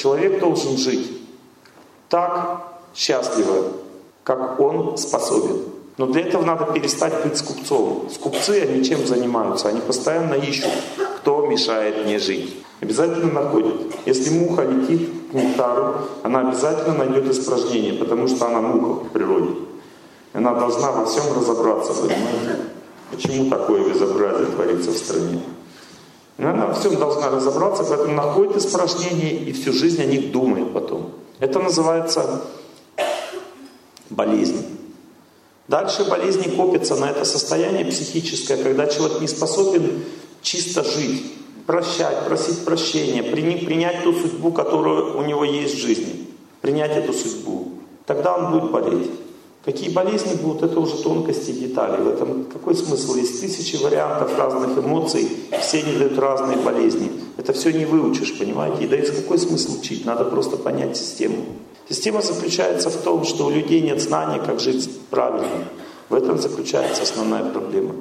человек должен жить так счастливо, как он способен. Но для этого надо перестать быть скупцом. Скупцы, они чем занимаются? Они постоянно ищут, кто мешает мне жить. Обязательно находят. Если муха летит к нектару, она обязательно найдет испражнение, потому что она муха в природе. Она должна во всем разобраться, понимаете? Почему такое безобразие творится в стране? Она во всем должна разобраться, поэтому находит испражнение и всю жизнь о них думает потом. Это называется болезнь. Дальше болезни копятся на это состояние психическое, когда человек не способен чисто жить, прощать, просить прощения, принять ту судьбу, которая у него есть в жизни, принять эту судьбу. Тогда он будет болеть. Какие болезни будут, это уже тонкости и детали. В этом какой смысл? Есть тысячи вариантов разных эмоций, все они дают разные болезни. Это все не выучишь, понимаете? И да есть какой смысл учить? Надо просто понять систему. Система заключается в том, что у людей нет знания, как жить правильно. В этом заключается основная проблема.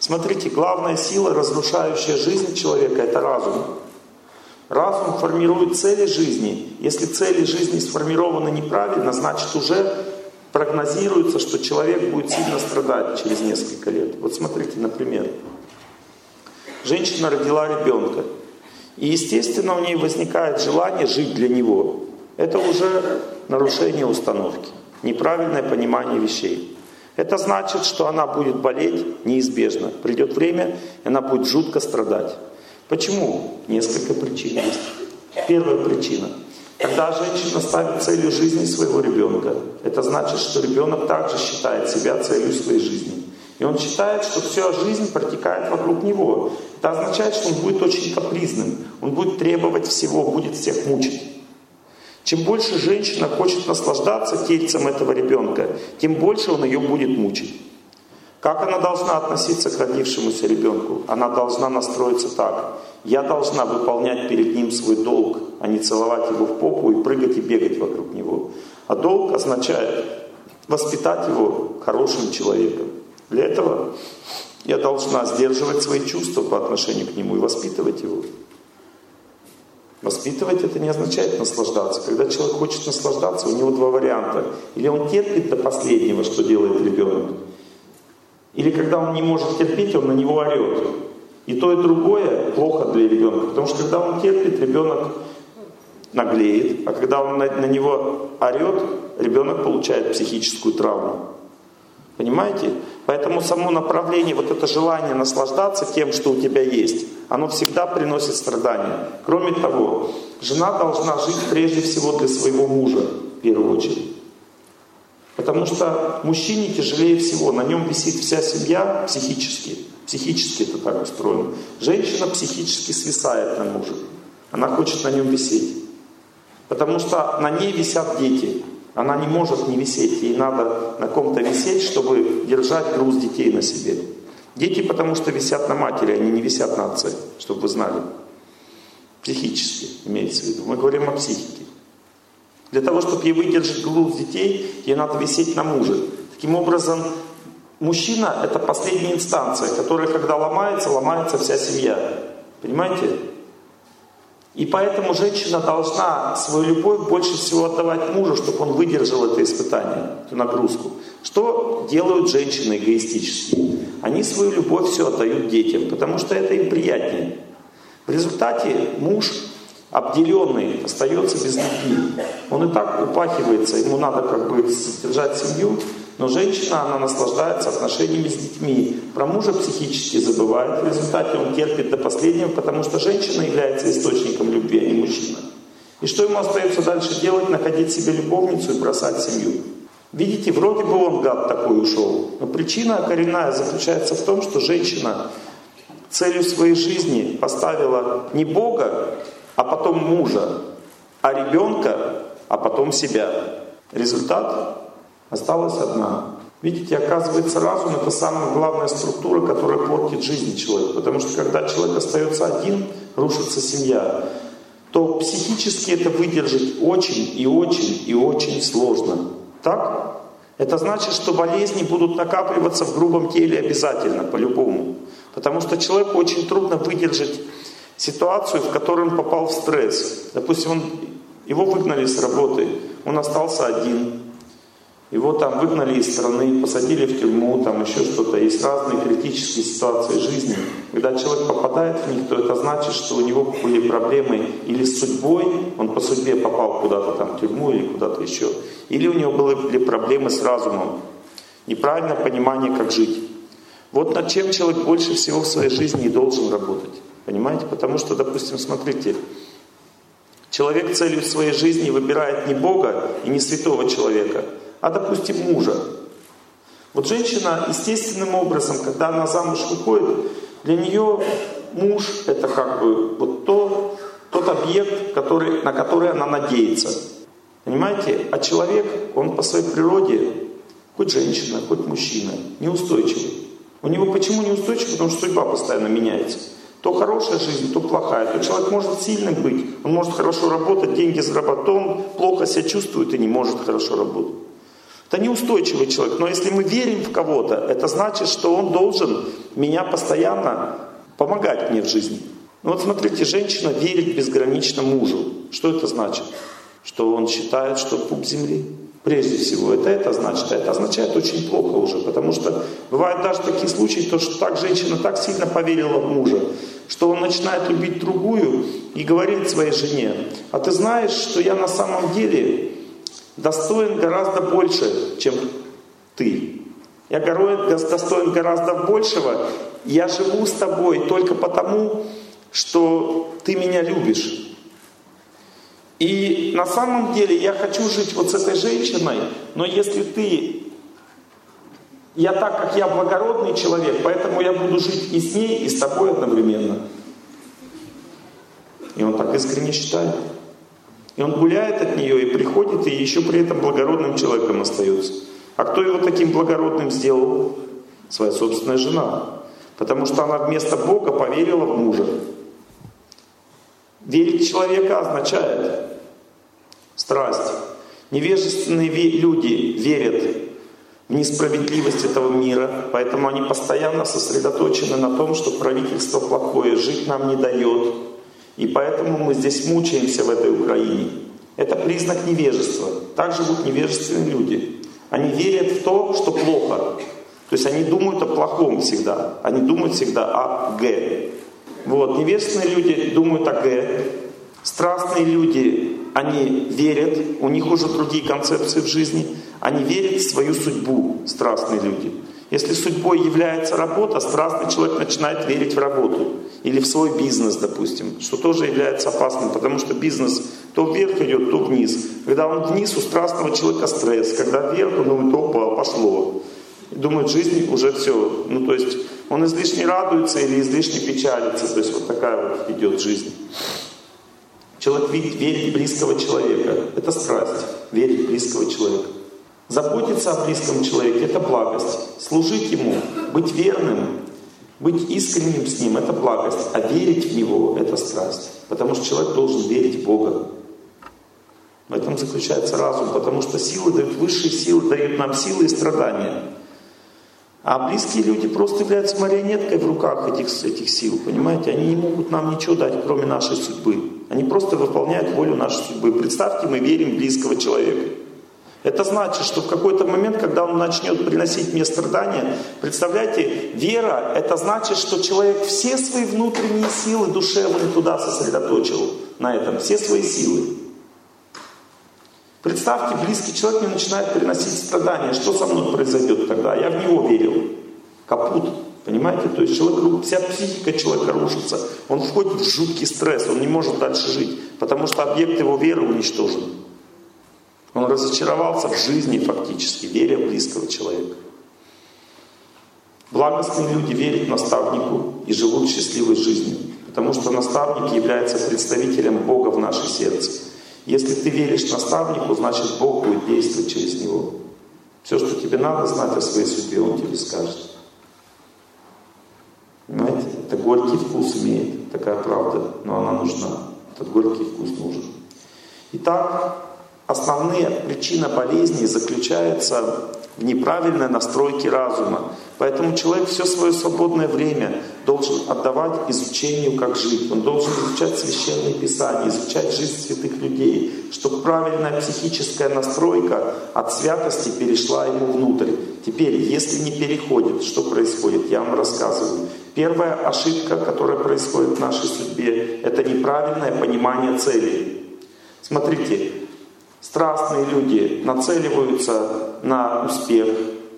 Смотрите, главная сила, разрушающая жизнь человека, это разум. Разум формирует цели жизни. Если цели жизни сформированы неправильно, значит уже прогнозируется, что человек будет сильно страдать через несколько лет. Вот смотрите, например, женщина родила ребенка, и естественно у нее возникает желание жить для него. Это уже нарушение установки, неправильное понимание вещей. Это значит, что она будет болеть неизбежно. Придет время, и она будет жутко страдать. Почему? Несколько причин есть. Первая причина – когда женщина ставит целью жизни своего ребенка, это значит, что ребенок также считает себя целью своей жизни. И он считает, что вся жизнь протекает вокруг него. Это означает, что он будет очень капризным, он будет требовать всего, будет всех мучить. Чем больше женщина хочет наслаждаться тельцем этого ребенка, тем больше он ее будет мучить. Как она должна относиться к родившемуся ребенку? Она должна настроиться так. Я должна выполнять перед ним свой долг, а не целовать его в попу и прыгать и бегать вокруг него. А долг означает воспитать его хорошим человеком. Для этого я должна сдерживать свои чувства по отношению к нему и воспитывать его. Воспитывать это не означает наслаждаться. Когда человек хочет наслаждаться, у него два варианта. Или он терпит до последнего, что делает ребенок, или когда он не может терпеть, он на него орет. И то, и другое плохо для ребенка. Потому что когда он терпит, ребенок наглеет. А когда он на, на него орет, ребенок получает психическую травму. Понимаете? Поэтому само направление, вот это желание наслаждаться тем, что у тебя есть, оно всегда приносит страдания. Кроме того, жена должна жить прежде всего для своего мужа, в первую очередь. Потому что мужчине тяжелее всего, на нем висит вся семья психически. Психически это так устроено. Женщина психически свисает на мужа. Она хочет на нем висеть. Потому что на ней висят дети. Она не может не висеть. Ей надо на ком-то висеть, чтобы держать груз детей на себе. Дети потому что висят на матери, они не висят на отце, чтобы вы знали. Психически имеется в виду. Мы говорим о психике. Для того, чтобы ей выдержать груз детей, ей надо висеть на муже. Таким образом, мужчина – это последняя инстанция, которая, когда ломается, ломается вся семья. Понимаете? И поэтому женщина должна свою любовь больше всего отдавать мужу, чтобы он выдержал это испытание, эту нагрузку. Что делают женщины эгоистически? Они свою любовь все отдают детям, потому что это им приятнее. В результате муж обделенный остается без любви. Он и так упахивается, ему надо как бы содержать семью, но женщина, она наслаждается отношениями с детьми. Про мужа психически забывает, в результате он терпит до последнего, потому что женщина является источником любви, а не мужчина. И что ему остается дальше делать? Находить себе любовницу и бросать семью. Видите, вроде бы он гад такой ушел, но причина коренная заключается в том, что женщина целью своей жизни поставила не Бога, а потом мужа, а ребенка, а потом себя. Результат осталась одна. Видите, оказывается, разум это самая главная структура, которая портит жизнь человека. Потому что когда человек остается один, рушится семья, то психически это выдержать очень и очень и очень сложно. Так? Это значит, что болезни будут накапливаться в грубом теле обязательно, по-любому. Потому что человеку очень трудно выдержать ситуацию, в которой он попал в стресс. Допустим, он Его выгнали с работы, он остался один. Его там выгнали из страны, посадили в тюрьму, там еще что-то. Есть разные критические ситуации жизни. Когда человек попадает в них, то это значит, что у него были проблемы или с судьбой, он по судьбе попал куда-то там в тюрьму или куда-то еще, или у него были проблемы с разумом, неправильное понимание, как жить. Вот над чем человек больше всего в своей жизни не должен работать. Понимаете? Потому что, допустим, смотрите, человек целью своей жизни выбирает не Бога и не святого человека – а, допустим, мужа. Вот женщина естественным образом, когда она замуж выходит, для нее муж это как бы вот то, тот объект, который, на который она надеется. Понимаете? А человек, он по своей природе, хоть женщина, хоть мужчина, неустойчивый. У него почему неустойчивый? Потому что судьба постоянно меняется. То хорошая жизнь, то плохая. То человек может сильным быть, он может хорошо работать, деньги зарабатывать, то он плохо себя чувствует и не может хорошо работать. Это неустойчивый человек. Но если мы верим в кого-то, это значит, что он должен меня постоянно помогать мне в жизни. Ну вот смотрите, женщина верит безгранично мужу. Что это значит? Что он считает, что пуп земли? Прежде всего, это это значит. Это означает очень плохо уже, потому что бывают даже такие случаи, то, что так женщина так сильно поверила в мужа, что он начинает любить другую и говорит своей жене, а ты знаешь, что я на самом деле достоин гораздо больше, чем ты. Я достоин гораздо большего. Я живу с тобой только потому, что ты меня любишь. И на самом деле я хочу жить вот с этой женщиной, но если ты... Я так, как я благородный человек, поэтому я буду жить и с ней, и с тобой одновременно. И он так искренне считает. И он гуляет от нее и приходит, и еще при этом благородным человеком остается. А кто его таким благородным сделал? Своя собственная жена. Потому что она вместо Бога поверила в мужа. Верить человека означает страсть. Невежественные люди верят в несправедливость этого мира, поэтому они постоянно сосредоточены на том, что правительство плохое, жить нам не дает, и поэтому мы здесь мучаемся в этой Украине. Это признак невежества. Так живут невежественные люди. Они верят в то, что плохо. То есть они думают о плохом всегда. Они думают всегда о Г. Вот. Невежественные люди думают о Г. Страстные люди, они верят, у них уже другие концепции в жизни. Они верят в свою судьбу, страстные люди. Если судьбой является работа, страстный человек начинает верить в работу или в свой бизнес, допустим, что тоже является опасным, потому что бизнес то вверх идет, то вниз. Когда он вниз, у страстного человека стресс, когда вверх, он думает, опа, пошло. Думает, жизнь уже все. Ну, то есть он излишне радуется или излишне печалится. То есть вот такая вот идет жизнь. Человек видит, верит близкого человека. Это страсть, верить близкого человека. Заботиться о близком человеке – это благость. Служить ему, быть верным, быть искренним с ним – это благость. А верить в него – это страсть. Потому что человек должен верить в Бога. В этом заключается разум, потому что силы дают, высшие силы дают нам силы и страдания. А близкие люди просто являются марионеткой в руках этих, этих сил, понимаете? Они не могут нам ничего дать, кроме нашей судьбы. Они просто выполняют волю нашей судьбы. Представьте, мы верим в близкого человека. Это значит, что в какой-то момент, когда он начнет приносить мне страдания, представляете, вера, это значит, что человек все свои внутренние силы душевные туда сосредоточил, на этом, все свои силы. Представьте, близкий человек мне начинает приносить страдания. Что со мной произойдет тогда? Я в него верил. Капут. Понимаете? То есть человек, вся психика человека рушится. Он входит в жуткий стресс, он не может дальше жить, потому что объект его веры уничтожен. Он разочаровался в жизни фактически, веря в близкого человека. Благостные люди верят наставнику и живут счастливой жизнью, потому что наставник является представителем Бога в наше сердце. Если ты веришь наставнику, значит Бог будет действовать через него. Все, что тебе надо знать о своей судьбе, Он тебе скажет. Понимаете? Это горький вкус имеет, такая правда, но она нужна. Этот горький вкус нужен. Итак, Основная причина болезней заключается в неправильной настройке разума. Поэтому человек все свое свободное время должен отдавать изучению, как жить. Он должен изучать священные писания, изучать жизнь святых людей, чтобы правильная психическая настройка от святости перешла ему внутрь. Теперь, если не переходит, что происходит, я вам рассказываю. Первая ошибка, которая происходит в нашей судьбе, это неправильное понимание цели. Смотрите, страстные люди нацеливаются на успех,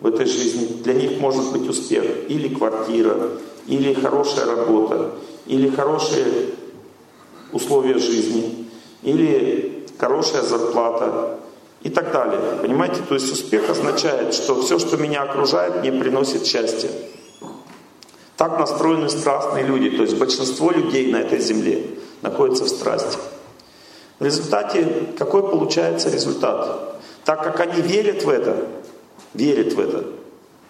в этой жизни. Для них может быть успех или квартира, или хорошая работа, или хорошие условия жизни, или хорошая зарплата и так далее. Понимаете? То есть успех означает, что все, что меня окружает, мне приносит счастье. Так настроены страстные люди. То есть большинство людей на этой земле находится в страсти. В результате какой получается результат? Так как они верят в это, верят в это.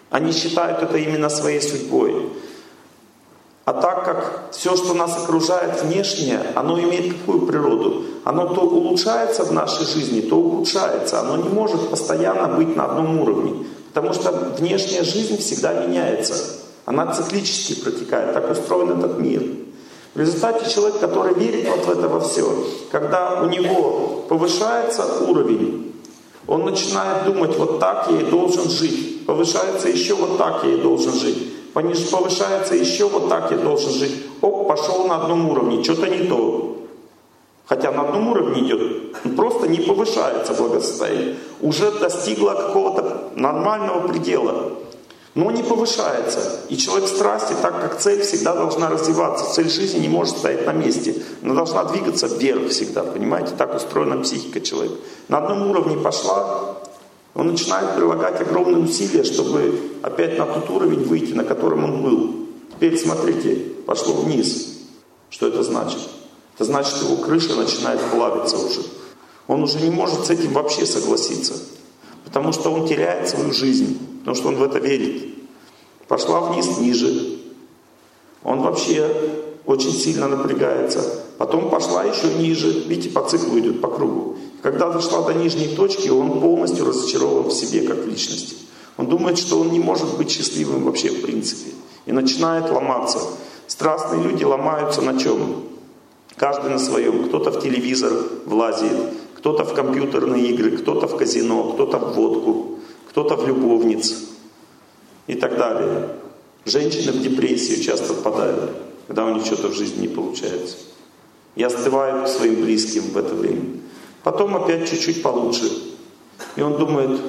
Они считают это именно своей судьбой. А так как все, что нас окружает внешнее, оно имеет какую природу? Оно то улучшается в нашей жизни, то ухудшается. Оно не может постоянно быть на одном уровне. Потому что внешняя жизнь всегда меняется. Она циклически протекает. Так устроен этот мир. В результате человек, который верит вот в это во все, когда у него повышается уровень, он начинает думать, вот так я и должен жить. Повышается еще, вот так я и должен жить. Повышается еще, вот так я должен жить. Оп, пошел на одном уровне, что-то не то. Хотя на одном уровне идет, просто не повышается благосостояние. Уже достигло какого-то нормального предела но не повышается. И человек в страсти, так как цель всегда должна развиваться. Цель жизни не может стоять на месте. Она должна двигаться вверх всегда, понимаете? Так устроена психика человека. На одном уровне пошла, он начинает прилагать огромные усилия, чтобы опять на тот уровень выйти, на котором он был. Теперь смотрите, пошло вниз. Что это значит? Это значит, его крыша начинает плавиться уже. Он уже не может с этим вообще согласиться. Потому что он теряет свою жизнь потому что он в это верит. Пошла вниз ниже. Он вообще очень сильно напрягается. Потом пошла еще ниже. Видите, по циклу идет, по кругу. Когда дошла до нижней точки, он полностью разочарован в себе как в личности. Он думает, что он не может быть счастливым вообще в принципе. И начинает ломаться. Страстные люди ломаются на чем? Каждый на своем. Кто-то в телевизор влазит, кто-то в компьютерные игры, кто-то в казино, кто-то в водку, кто-то в любовниц и так далее. Женщины в депрессию часто впадают, когда у них что-то в жизни не получается. И остывают к своим близким в это время. Потом опять чуть-чуть получше. И он думает,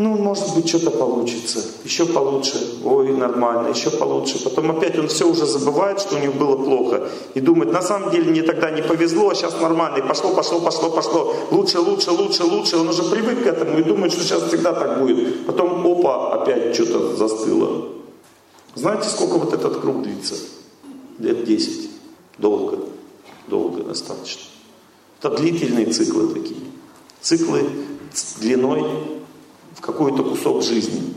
ну, может быть, что-то получится, еще получше, ой, нормально, еще получше. Потом опять он все уже забывает, что у него было плохо, и думает, на самом деле мне тогда не повезло, а сейчас нормально, и пошло, пошло, пошло, пошло, лучше, лучше, лучше, лучше. Он уже привык к этому и думает, что сейчас всегда так будет. Потом, опа, опять что-то застыло. Знаете, сколько вот этот круг длится? Лет 10. Долго, долго достаточно. Это длительные циклы такие. Циклы длиной какой-то кусок жизни.